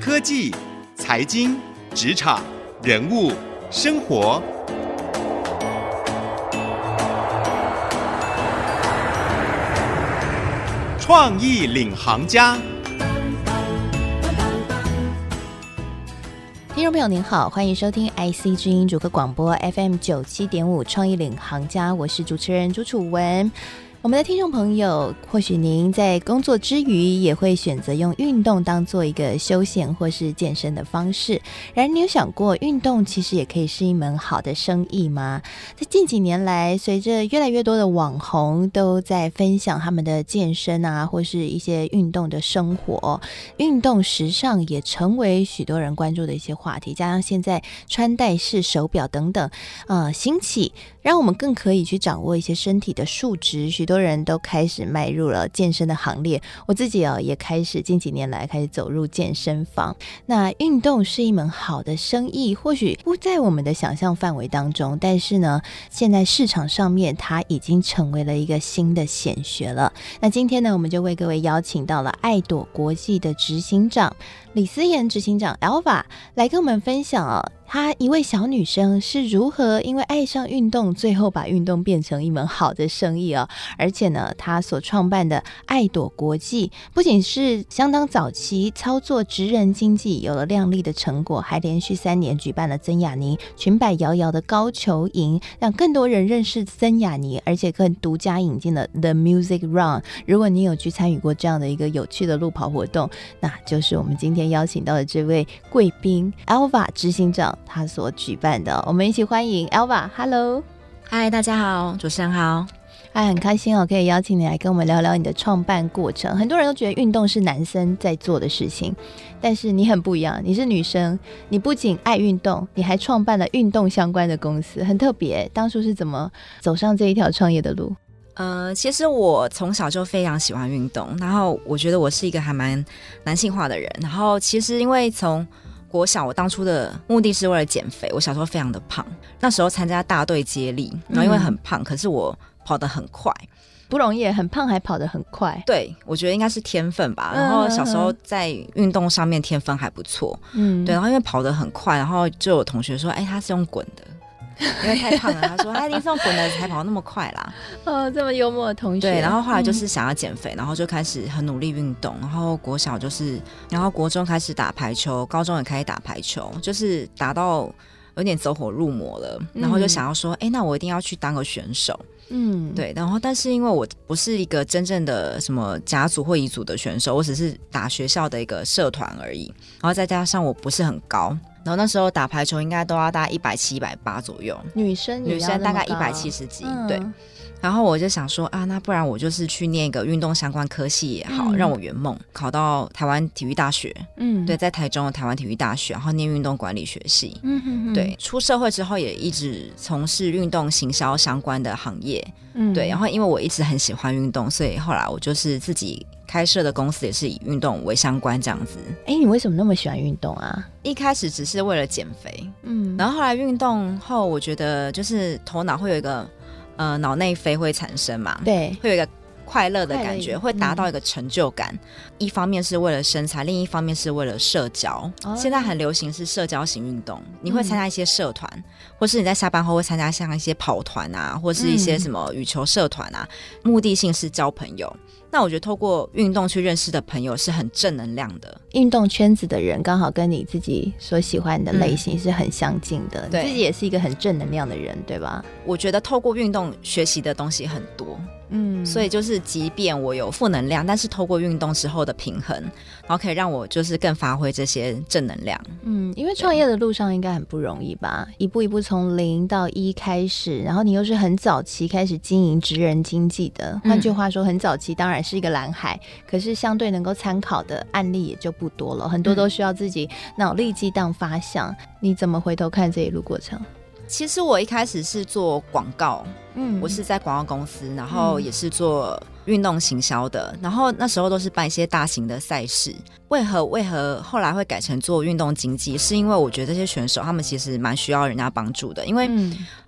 科技、财经、职场、人物、生活，创意领航家。听众朋友您好，欢迎收听 IC 之音主客广播 FM 九七点五创意领航家，我是主持人朱楚文。我们的听众朋友，或许您在工作之余也会选择用运动当做一个休闲或是健身的方式。然而，你有想过，运动其实也可以是一门好的生意吗？在近几年来，随着越来越多的网红都在分享他们的健身啊，或是一些运动的生活，运动时尚也成为许多人关注的一些话题。加上现在穿戴式手表等等，呃，兴起，让我们更可以去掌握一些身体的数值。许多人都开始迈入了健身的行列，我自己哦也开始近几年来开始走入健身房。那运动是一门好的生意，或许不在我们的想象范围当中，但是呢，现在市场上面它已经成为了一个新的显学了。那今天呢，我们就为各位邀请到了爱朵国际的执行长李思妍执行长 Alva 来跟我们分享啊。她一位小女生是如何因为爱上运动，最后把运动变成一门好的生意哦。而且呢，她所创办的爱朵国际，不仅是相当早期操作职人经济有了亮丽的成果，还连续三年举办了曾雅妮裙摆摇摇的高球营，让更多人认识曾雅妮，而且更独家引进了 The Music Run。如果你有去参与过这样的一个有趣的路跑活动，那就是我们今天邀请到的这位贵宾 Alva 执行长。他所举办的，我们一起欢迎 Alva。Hello，嗨，大家好，主持人好，哎，很开心哦，可以邀请你来跟我们聊聊你的创办过程。很多人都觉得运动是男生在做的事情，但是你很不一样，你是女生，你不仅爱运动，你还创办了运动相关的公司，很特别。当初是怎么走上这一条创业的路？呃，其实我从小就非常喜欢运动，然后我觉得我是一个还蛮男性化的人，然后其实因为从国小，我当初的目的是为了减肥。我小时候非常的胖，那时候参加大队接力，然后因为很胖，嗯、可是我跑得很快，不容易，很胖还跑得很快。对，我觉得应该是天分吧。然后小时候在运动上面天分还不错，嗯，对。然后因为跑得很快，然后就有同学说：“哎，他是用滚的。” 因为太胖了，他说他一定是用滚的才跑那么快啦。哦，这么幽默的同学。对，然后后来就是想要减肥，嗯、然后就开始很努力运动。然后国小就是，然后国中开始打排球，高中也开始打排球，就是打到有点走火入魔了。然后就想要说，哎、嗯，那我一定要去当个选手。嗯，对。然后，但是因为我不是一个真正的什么甲组或乙组的选手，我只是打学校的一个社团而已。然后再加上我不是很高。然后那时候打排球应该都要大概一百七、一百八左右，女生女生大概一百七十几，嗯、对。然后我就想说啊，那不然我就是去念一个运动相关科系也好，嗯、让我圆梦，考到台湾体育大学。嗯，对，在台中的台湾体育大学，然后念运动管理学系。嗯哼哼，对。出社会之后也一直从事运动行销相关的行业。嗯，对。然后因为我一直很喜欢运动，所以后来我就是自己。开设的公司也是以运动为相关这样子。哎，你为什么那么喜欢运动啊？一开始只是为了减肥，嗯，然后后来运动后，我觉得就是头脑会有一个呃脑内啡会产生嘛，对，会有一个快乐的感觉，会达到一个成就感。嗯、一方面是为了身材，另一方面是为了社交。哦、现在很流行是社交型运动，你会参加一些社团，嗯、或是你在下班后会参加像一些跑团啊，或是一些什么羽球社团啊，嗯、目的性是交朋友。那我觉得透过运动去认识的朋友是很正能量的，运动圈子的人刚好跟你自己所喜欢的类型是很相近的，嗯、你自己也是一个很正能量的人，对吧？我觉得透过运动学习的东西很多。嗯，所以就是，即便我有负能量，但是透过运动之后的平衡，然后可以让我就是更发挥这些正能量。嗯，因为创业的路上应该很不容易吧？一步一步从零到一开始，然后你又是很早期开始经营职人经济的，换句话说，很早期当然是一个蓝海，嗯、可是相对能够参考的案例也就不多了，很多都需要自己脑力激荡发想。嗯、你怎么回头看这一路过程？其实我一开始是做广告，嗯，我是在广告公司，然后也是做运动行销的，然后那时候都是办一些大型的赛事。为何为何后来会改成做运动经济？是因为我觉得这些选手他们其实蛮需要人家帮助的，因为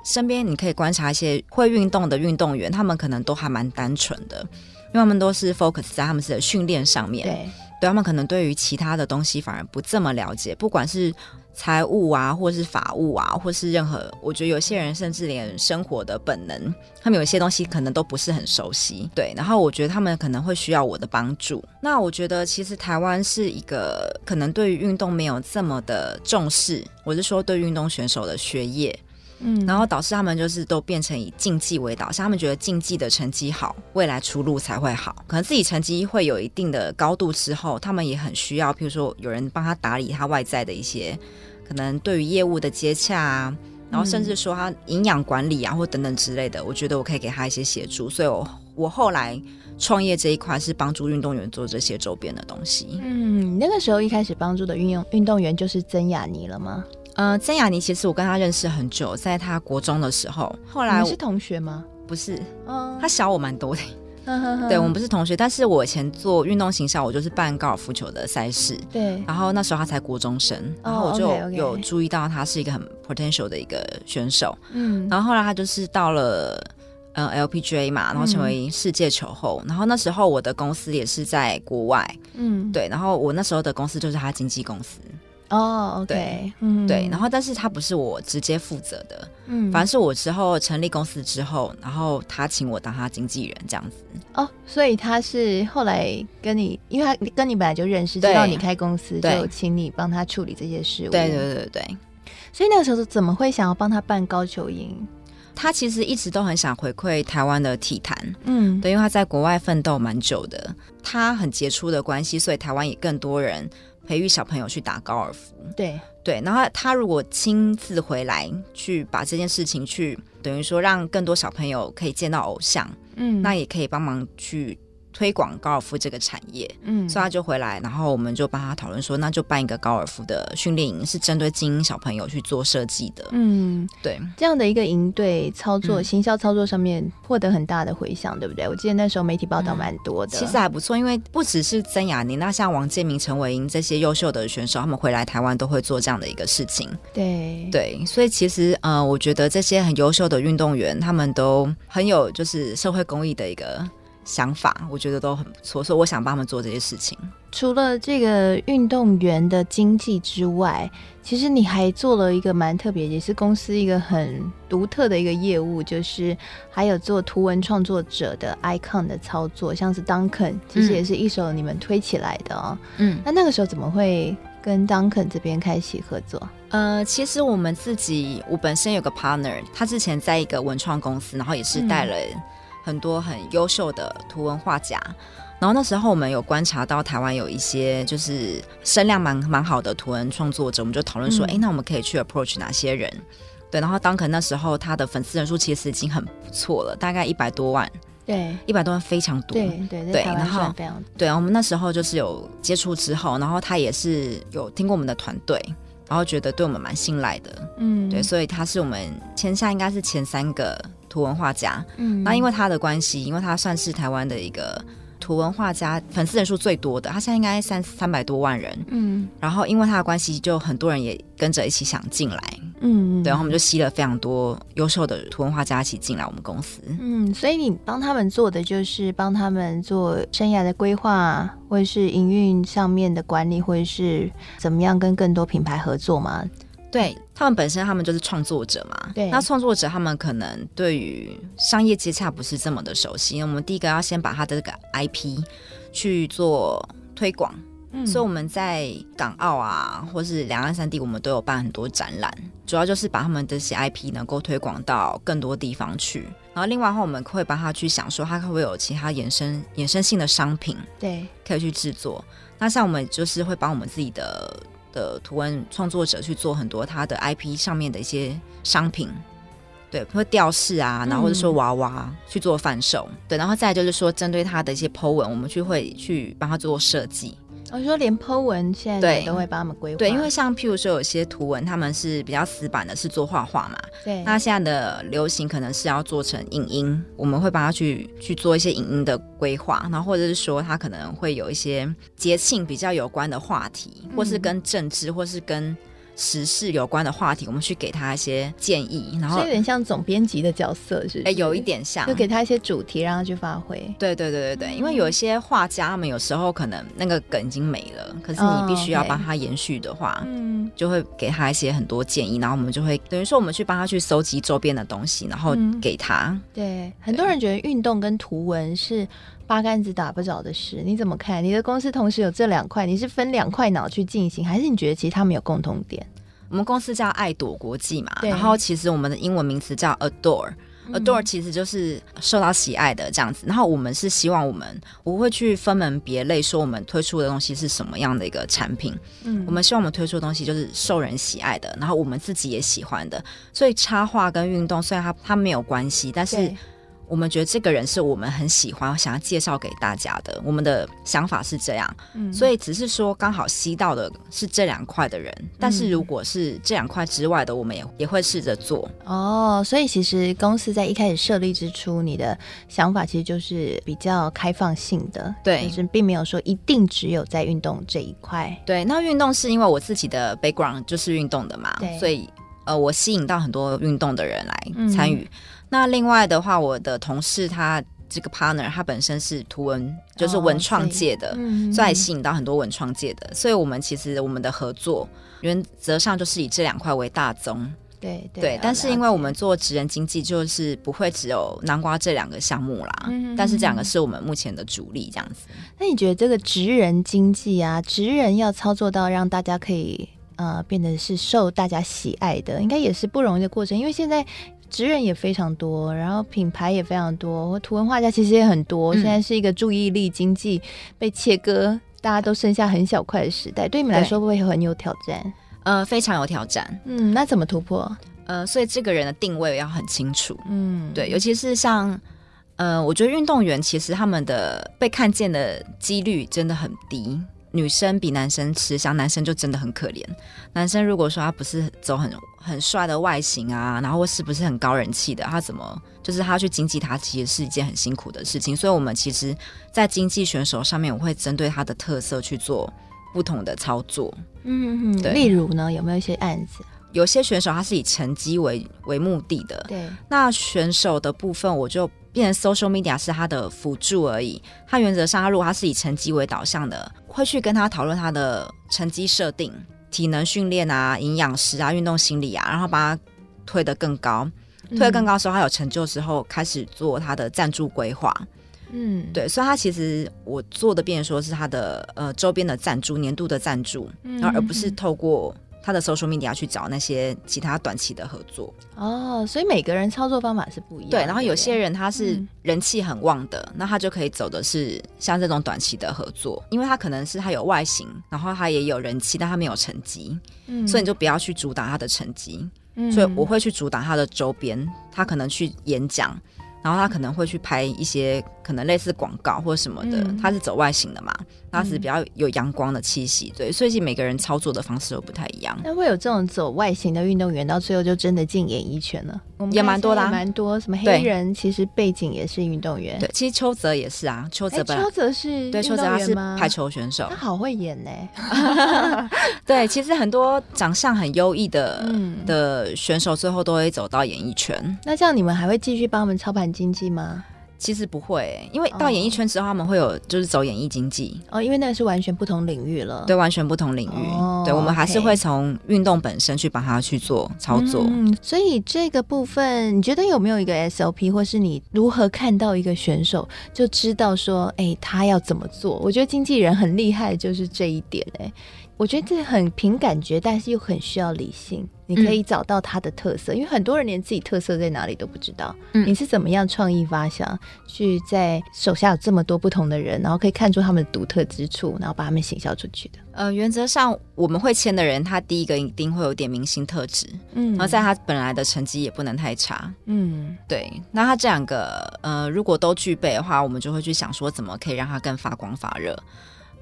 身边你可以观察一些会运动的运动员，他们可能都还蛮单纯的，因为他们都是 focus 在他们的训练上面。对。对他们可能对于其他的东西反而不这么了解，不管是。财务啊，或是法务啊，或是任何，我觉得有些人甚至连生活的本能，他们有些东西可能都不是很熟悉。对，然后我觉得他们可能会需要我的帮助。那我觉得其实台湾是一个可能对于运动没有这么的重视，我是说对运动选手的学业，嗯，然后导致他们就是都变成以竞技为导向，他们觉得竞技的成绩好，未来出路才会好。可能自己成绩会有一定的高度之后，他们也很需要，譬如说有人帮他打理他外在的一些。可能对于业务的接洽啊，然后甚至说他营养管理啊，或等等之类的，我觉得我可以给他一些协助。所以，我我后来创业这一块是帮助运动员做这些周边的东西。嗯，那个时候一开始帮助的运用运动员就是曾雅妮了吗？呃，曾雅妮其实我跟她认识很久，在她国中的时候，后来我是同学吗？不是，嗯，她小我蛮多的。对，我们不是同学，但是我以前做运动行销，我就是办高尔夫球的赛事。对，然后那时候他才国中生，然后我就有注意到他是一个很 potential 的一个选手。嗯，然后后来他就是到了呃 LPGA 嘛，然后成为世界球后。嗯、然后那时候我的公司也是在国外。嗯，对，然后我那时候的公司就是他经纪公司。哦、oh，OK，对，嗯，对，然后但是他不是我直接负责的，嗯，反正是我之后成立公司之后，然后他请我当他经纪人这样子。哦，所以他是后来跟你，因为他跟你本来就认识，知道你开公司，就请你帮他处理这些事务。对对对对。所以那个时候怎么会想要帮他办高球营？他其实一直都很想回馈台湾的体坛，嗯，对，因为他在国外奋斗蛮久的，他很杰出的关系，所以台湾也更多人。培育小朋友去打高尔夫，对对，然后他如果亲自回来去把这件事情去，等于说让更多小朋友可以见到偶像，嗯，那也可以帮忙去。推广高尔夫这个产业，嗯，所以他就回来，然后我们就帮他讨论说，那就办一个高尔夫的训练营，是针对精英小朋友去做设计的，嗯，对，这样的一个营队操作、嗯、行销操作上面获得很大的回响，对不对？我记得那时候媒体报道蛮多的，嗯、其实还不错，因为不只是曾雅妮，那像王建民、陈伟英这些优秀的选手，他们回来台湾都会做这样的一个事情，对。对，所以其实呃，我觉得这些很优秀的运动员，他们都很有就是社会公益的一个。想法我觉得都很不错，所以我想帮他们做这些事情。除了这个运动员的经济之外，其实你还做了一个蛮特别，也是公司一个很独特的一个业务，就是还有做图文创作者的 icon 的操作，像是 Duncan，其实也是一手你们推起来的哦。嗯，那那个时候怎么会跟 Duncan 这边开启合作？呃，其实我们自己，我本身有个 partner，他之前在一个文创公司，然后也是带了、嗯。很多很优秀的图文画家，然后那时候我们有观察到台湾有一些就是声量蛮蛮好的图文创作者，我们就讨论说，哎、嗯，那我们可以去 approach 哪些人？对，然后当可那时候他的粉丝人数其实已经很不错了，大概一百多万，对，一百多万非常多，对对对，然后对，我们那时候就是有接触之后，然后他也是有听过我们的团队，然后觉得对我们蛮信赖的，嗯，对，所以他是我们签下应该是前三个。图文画家，嗯，那因为他的关系，因为他算是台湾的一个图文画家，粉丝人数最多的，他现在应该三三百多万人，嗯，然后因为他的关系，就很多人也跟着一起想进来，嗯，对，然后我们就吸了非常多优秀的图文画家一起进来我们公司，嗯，所以你帮他们做的就是帮他们做生涯的规划，或者是营运上面的管理，或者是怎么样跟更多品牌合作吗？对，他们本身，他们就是创作者嘛。对，那创作者他们可能对于商业接洽不是这么的熟悉。我们第一个要先把他的这个 IP 去做推广。嗯，所以我们在港澳啊，或是两岸三地，我们都有办很多展览，主要就是把他们这些 IP 能够推广到更多地方去。然后另外的话，我们会帮他去想说，他会不会有其他衍生衍生性的商品，对，可以去制作。那像我们就是会把我们自己的。的图文创作者去做很多他的 IP 上面的一些商品，对，会吊饰啊，然后或者说娃娃去做贩售，嗯，对，然后再就是说针对他的一些 po 文，我们去会去帮他做设计。我说连 po 文现在都会帮他们规划，对，因为像譬如说有些图文他们是比较死板的，是做画画嘛，对。那现在的流行可能是要做成影音，我们会帮他去去做一些影音的规划，然后或者是说他可能会有一些节庆比较有关的话题，或是跟政治，或是跟时事有关的话题，我们去给他一些建议，然后有点像总编辑的角色，是哎、欸，有一点像，就给他一些主题，让他去发挥。对对对对对，因为有一些画家，他们有时候可能那个梗已经没了，可是你必须要帮他延续的话，嗯、oh, okay.，就会给他一些很多建议，然后我们就会等于说我们去帮他去搜集周边的东西，然后给他。嗯、对，很多人觉得运动跟图文是八竿子打不着的事，你怎么看？你的公司同时有这两块，你是分两块脑去进行，还是你觉得其实他们有共同点？我们公司叫爱朵国际嘛，然后其实我们的英文名词叫嗯、Adore 其实就是受到喜爱的这样子。然后我们是希望我们不会去分门别类，说我们推出的东西是什么样的一个产品。嗯，我们希望我们推出的东西就是受人喜爱的，然后我们自己也喜欢的。所以插画跟运动虽然它它没有关系，但是。我们觉得这个人是我们很喜欢，想要介绍给大家的。我们的想法是这样，嗯，所以只是说刚好吸到的是这两块的人，嗯，但是如果是这两块之外的，我们也也会试着做。哦，所以其实公司在一开始设立之初，你的想法其实就是比较开放性的，对，就是并没有说一定只有在运动这一块。对，那运动是因为我自己的 background 就是运动的嘛，对，所以呃，我吸引到很多运动的人来参与。嗯那另外的话，我的同事他这个 partner 他本身是图文，就是文创界的，哦、所以吸引到很多文创界的，所以我们其实我们的合作原则上就是以这两块为大宗。对对，对。但是因为我们做职人经济，就是不会只有南瓜这两个项目啦，嗯。但是这两个是我们目前的主力，这样子。那你觉得这个职人经济啊，职人要操作到让大家可以呃变得是受大家喜爱的，应该也是不容易的过程，因为现在。职人也非常多，然后品牌也非常多，或图文画家其实也很多。嗯。现在是一个注意力经济被切割，大家都剩下很小块的时代。对你们来说，会不会很有挑战？呃，非常有挑战。嗯，那怎么突破？呃，所以这个人的定位要很清楚。嗯，对，尤其是像呃，我觉得运动员其实他们的被看见的几率真的很低。女生比男生吃香，男生就真的很可怜。男生如果说他不是走很很帅的外形啊，然后是不是很高人气的，他怎么就是他去经济他，其实是一件很辛苦的事情。所以，我们其实，在经济选手上面，我会针对他的特色去做不同的操作。嗯嗯，对。例如呢，有没有一些案子？有些选手他是以成绩为为目的的，对。那选手的部分，我就。变成 social media 是他的辅助而已。他原则上，他如果他是以成绩为导向的，会去跟他讨论他的成绩设定、体能训练啊、营养师啊、运动心理啊，然后把他推得更高。推得更高的时候，他有成就之后，开始做他的赞助规划。嗯，对，所以他其实我做的，变成说是他的呃周边的赞助、年度的赞助，然后而不是透过。他的 social media 去找那些其他短期的合作哦，所以每个人操作方法是不一样的。对，然后有些人他是人气很旺的，嗯，那他就可以走的是像这种短期的合作，因为他可能是他有外形，然后他也有人气，但他没有成绩，嗯，所以你就不要去主打他的成绩，嗯，所以我会去主打他的周边，他可能去演讲。然后他可能会去拍一些可能类似广告或什么的，嗯、他是走外形的嘛，他是比较有阳光的气息，对，所以每个人操作的方式都不太一样。那会有这种走外形的运动员，到最后就真的进演艺圈了？也蛮多啦、啊，蛮多。什么黑人其实背景也是运动员，对，其实邱泽也是啊，邱泽本，邱泽是对，邱泽他是排球选手，他好会演呢。对，其实很多长相很优异的、嗯、的选手，最后都会走到演艺圈。那这样你们还会继续帮我们操盘经济吗？其实不会，因为到演艺圈之后，他们会有就是走演艺经济哦，因为那是完全不同领域了。对，完全不同领域。哦、对，我们还是会从运动本身去帮他去做操作。嗯，所以这个部分，你觉得有没有一个 SOP，或是你如何看到一个选手就知道说，哎、欸，他要怎么做？我觉得经纪人很厉害，就是这一点、欸。哎，我觉得这很凭感觉，但是又很需要理性。你可以找到他的特色，嗯，因为很多人连自己特色在哪里都不知道。嗯，你是怎么样创意发想，去在手下有这么多不同的人，然后可以看出他们的独特之处，然后把他们行销出去的？呃，原则上我们会签的人，他第一个一定会有点明星特质，嗯，然后在他本来的成绩也不能太差，嗯，对。那他这两个呃，如果都具备的话，我们就会去想说，怎么可以让他更发光发热？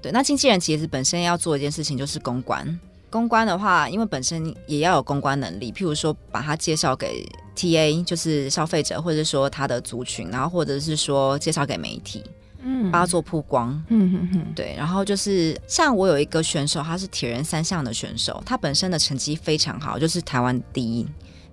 对，那经纪人其实本身要做一件事情，就是公关。公关的话，因为本身也要有公关能力，譬如说把他介绍给 TA，就是消费者，或者说他的族群，然后或者是说介绍给媒体，嗯，帮他做曝光，嗯哼哼，对。然后就是像我有一个选手，他是铁人三项的选手，他本身的成绩非常好，就是台湾第一，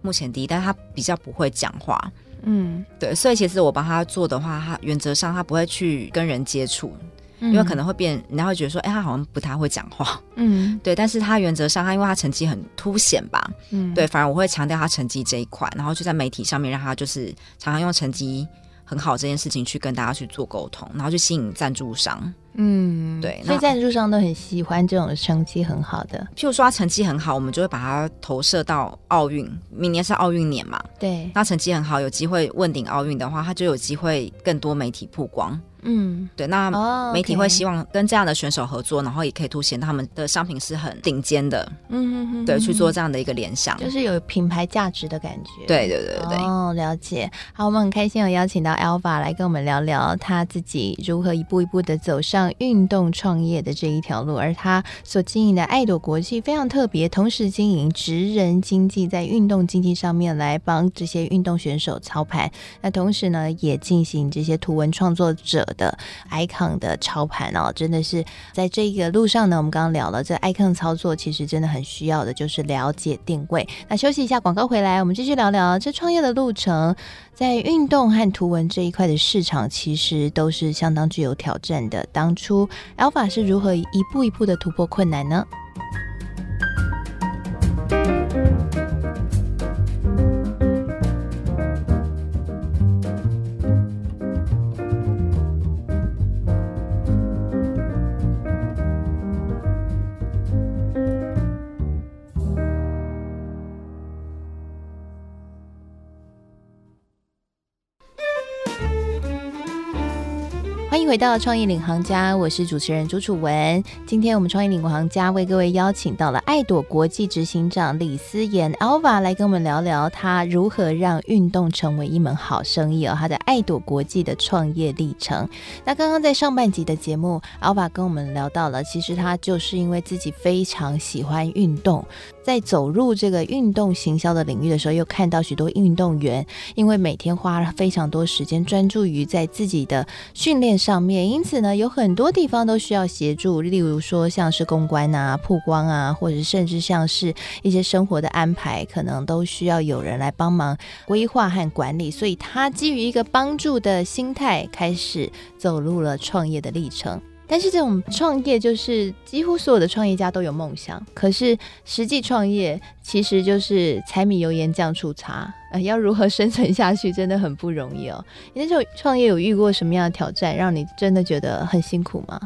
目前第一，但是他比较不会讲话，嗯，对。所以其实我帮他做的话，他原则上他不会去跟人接触。因为可能会变，人家会觉得说，哎，他好像不太会讲话，嗯，对。但是他原则上，他因为他成绩很凸显吧，嗯，对，反而我会强调他成绩这一块，然后就在媒体上面让他就是常常用成绩很好这件事情去跟大家去做沟通，然后去吸引赞助商，嗯，对。所以赞助商都很喜欢这种成绩很好的。譬如说他成绩很好，我们就会把他投射到奥运，明年是奥运年嘛，对。他成绩很好，有机会问鼎奥运的话，他就有机会更多媒体曝光。嗯，对，那媒体会希望跟这样的选手合作，然后也可以凸显他们的商品是很顶尖的。嗯嗯嗯，对，去做这样的一个联想，就是有品牌价值的感觉。对对对对。哦，了解。好，我们很开心有邀请到 Alva 来跟我们聊聊他自己如何一步一步的走上运动创业的这一条路，而他所经营的爱朵国际非常特别，同时经营职人经济，在运动经济上面来帮这些运动选手操盘，那同时呢，也进行这些图文创作者的 icon 的操盘哦，真的是在这个路上呢。我们刚刚聊了，这 icon 操作其实真的很需要的，就是了解定位。那休息一下，广告回来，我们继续聊聊这创业的路程。在运动和图文这一块的市场，其实都是相当具有挑战的。当初 Alpha 是如何一步一步的突破困难呢？迎回到创意领航家，我是主持人朱楚文。今天我们创意领航家为各位邀请到了爱朵国际执行长李思妍 Alva 来跟我们聊聊他如何让运动成为一门好生意哦，他的爱朵国际的创业历程。那刚刚在上半集的节目，Alva 跟我们聊到了，其实他就是因为自己非常喜欢运动。在走入这个运动行销的领域的时候，又看到许多运动员，因为每天花了非常多时间专注于在自己的训练上面，因此呢，有很多地方都需要协助，例如说像是公关啊、曝光啊，或者甚至像是一些生活的安排，可能都需要有人来帮忙规划和管理。所以他基于一个帮助的心态，开始走入了创业的历程。但是这种创业就是几乎所有的创业家都有梦想，可是实际创业其实就是柴米油盐酱醋茶，呃，要如何生存下去真的很不容易哦。你那时候创业有遇过什么样的挑战，让你真的觉得很辛苦吗？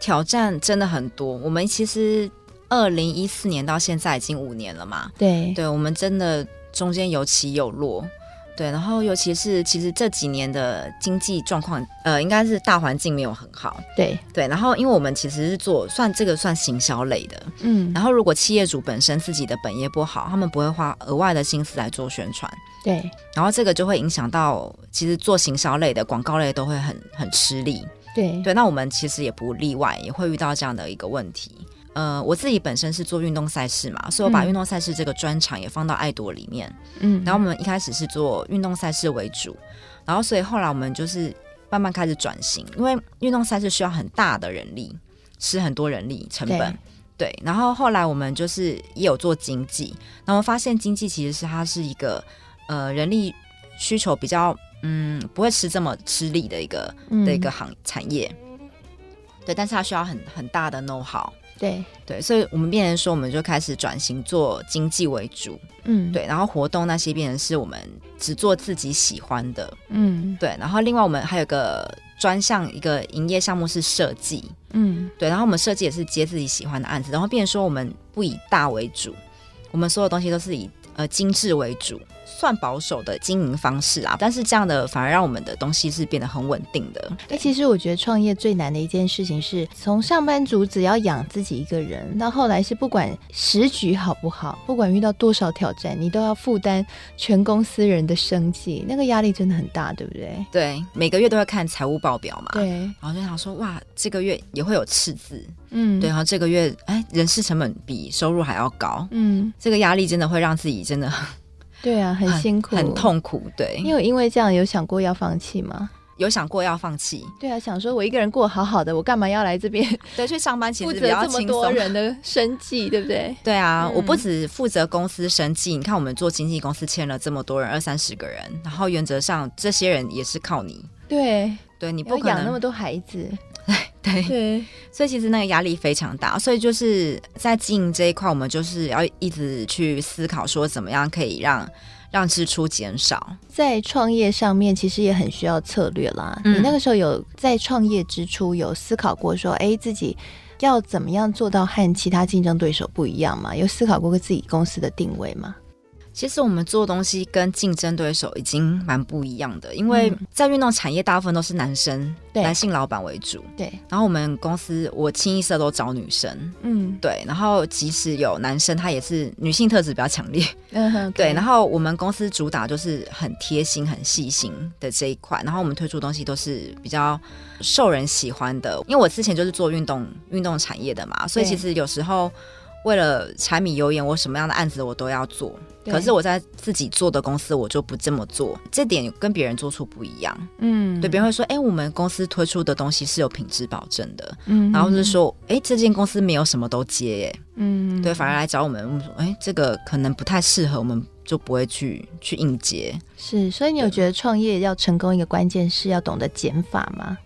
挑战真的很多。我们其实二零一四年到现在已经五年了嘛，对，对，我们真的中间有起有落。对，然后尤其是其实这几年的经济状况，呃，应该是大环境没有很好。对对，然后因为我们其实是做算这个算行销类的，嗯，然后如果企业主本身自己的本业不好，他们不会花额外的心思来做宣传。对，然后这个就会影响到，其实做行销类的广告类都会很很吃力。对对，那我们其实也不例外，也会遇到这样的一个问题。呃，我自己本身是做运动赛事嘛，所以我把运动赛事这个专场也放到爱朵里面。嗯，然后我们一开始是做运动赛事为主，然后所以后来我们就是慢慢开始转型，因为运动赛事需要很大的人力，吃很多人力成本。对，对，然后后来我们就是也有做经济，然后发现经济其实是它是一个呃人力需求比较嗯不会吃这么吃力的一个、嗯、的一个行产业。对，但是它需要很很大的 know how。对。对，所以我们变成说，我们就开始转型做经济为主，嗯，对，然后活动那些变成是我们只做自己喜欢的，嗯，对，然后另外我们还有个专项一个营业项目是设计，嗯，对，然后我们设计也是接自己喜欢的案子，然后变成说我们不以大为主，我们所有东西都是以呃精致为主。算保守的经营方式啊，但是这样的反而让我们的东西是变得很稳定的。哎，其实我觉得创业最难的一件事情是从上班族只要养自己一个人，到后来是不管时局好不好，不管遇到多少挑战，你都要负担全公司人的生计，那个压力真的很大，对不对？对，每个月都会看财务报表嘛。对，然后就想说，哇，这个月也会有赤字，嗯，对，然后这个月哎，人事成本比收入还要高，嗯，这个压力真的会让自己真的。对啊，很辛苦，很，很痛苦。对，你有因为这样有想过要放弃吗？有想过要放弃。对啊，想说我一个人过好好的，我干嘛要来这边？对，去上班其实比较轻松。负责这么多人的生计，对不对？对啊，嗯、我不只负责公司生计。你看，我们做经纪公司签了这么多人，二三十个人，然后原则上这些人也是靠你。对，对你不可能养那么多孩子。对对，所以其实那个压力非常大，所以就是在经营这一块，我们就是要一直去思考说，怎么样可以让让支出减少。在创业上面，其实也很需要策略啦。嗯、你那个时候有在创业之初有思考过说，哎，自己要怎么样做到和其他竞争对手不一样吗？有思考过自己公司的定位吗？其实我们做东西跟竞争对手已经蛮不一样的，因为在运动产业大部分都是男生，对男性老板为主。对，然后我们公司我清一色都找女生。嗯，对，然后即使有男生，他也是女性特质比较强烈。嗯哼，对，然后我们公司主打就是很贴心、很细心的这一块，然后我们推出东西都是比较受人喜欢的。因为我之前就是做运动运动产业的嘛，所以其实有时候。为了柴米油盐，我什么样的案子我都要做。可是我在自己做的公司，我就不这么做。这点跟别人做出不一样。嗯，对，别人会说：“哎、欸，我们公司推出的东西是有品质保证的。”嗯，然后就是说：“哎、欸，这间公司没有什么都接。”哎，嗯，对，反而来找我们，我们说：“哎、欸，这个可能不太适合，我们就不会去去应接。”是，所以你有觉得创业要成功一个关键是要懂得减法吗？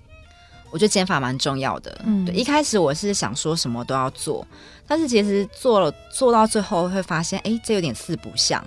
我觉得减法蛮重要的。嗯，对，一开始我是想说什么都要做，但是其实做了做到最后会发现，哎，这有点四不像，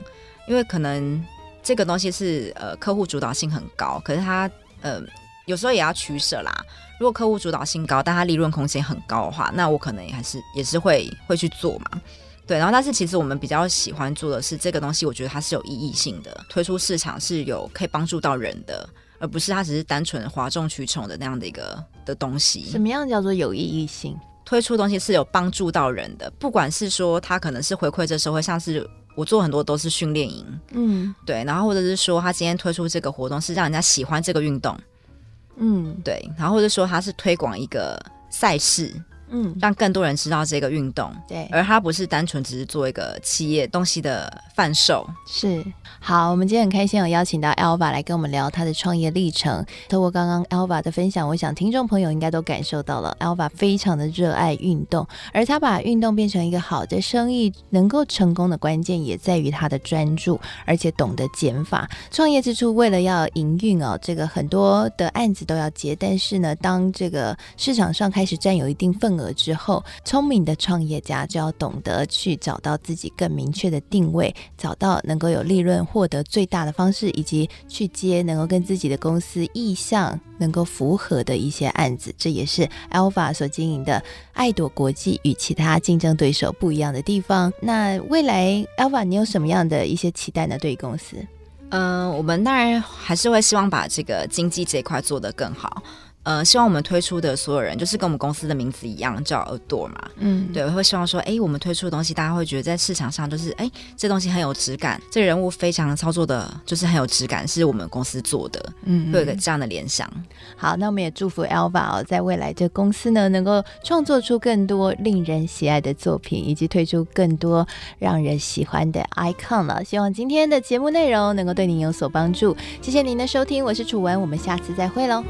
因为可能这个东西是呃客户主导性很高，可是它呃有时候也要取舍啦。如果客户主导性高，但它利润空间很高的话，那我可能也还是也是会会去做嘛。对，然后但是其实我们比较喜欢做的是这个东西，我觉得它是有意义性的，推出市场是有可以帮助到人的。而不是它只是单纯哗众取宠的那样的一个的东西。什么样叫做有意义性？推出东西是有帮助到人的，不管是说他可能是回馈这社会，像是我做很多都是训练营，嗯，对，然后或者是说他今天推出这个活动是让人家喜欢这个运动，嗯，对，然后或者说他是推广一个赛事。嗯，让更多人知道这个运动，对，而他不是单纯只是做一个企业东西的贩售。是，好，我们今天很开心有邀请到 Alva 来跟我们聊他的创业历程。透过刚刚 Alva 的分享，我想听众朋友应该都感受到了，Alva 非常的热爱运动，而他把运动变成一个好的生意，能够成功的关键也在于他的专注，而且懂得减法。创业之初，为了要营运哦，这个很多的案子都要接，但是呢，当这个市场上开始占有一定份额之后，聪明的创业家就要懂得去找到自己更明确的定位，找到能够有利润获得最大的方式，以及去接能够跟自己的公司意向能够符合的一些案子。这也是 Alva 所经营的爱朵国际与其他竞争对手不一样的地方。那未来 Alva，你有什么样的一些期待呢？对于公司，嗯、我们当然还是会希望把这个经济这一块做得更好。呃，希望我们推出的所有人，就是跟我们公司的名字一样，叫 Adore 嘛。嗯，对，我会希望说，哎，我们推出的东西，大家会觉得在市场上就是，哎，这东西很有质感，这个人物非常操作的，就是很有质感，是我们公司做的。嗯，会有个这样的联想。好，那我们也祝福 Alva 哦，在未来这公司呢，能够创作出更多令人喜爱的作品，以及推出更多让人喜欢的 icon 了。希望今天的节目内容能够对您有所帮助。谢谢您的收听，我是楚文，我们下次再会喽。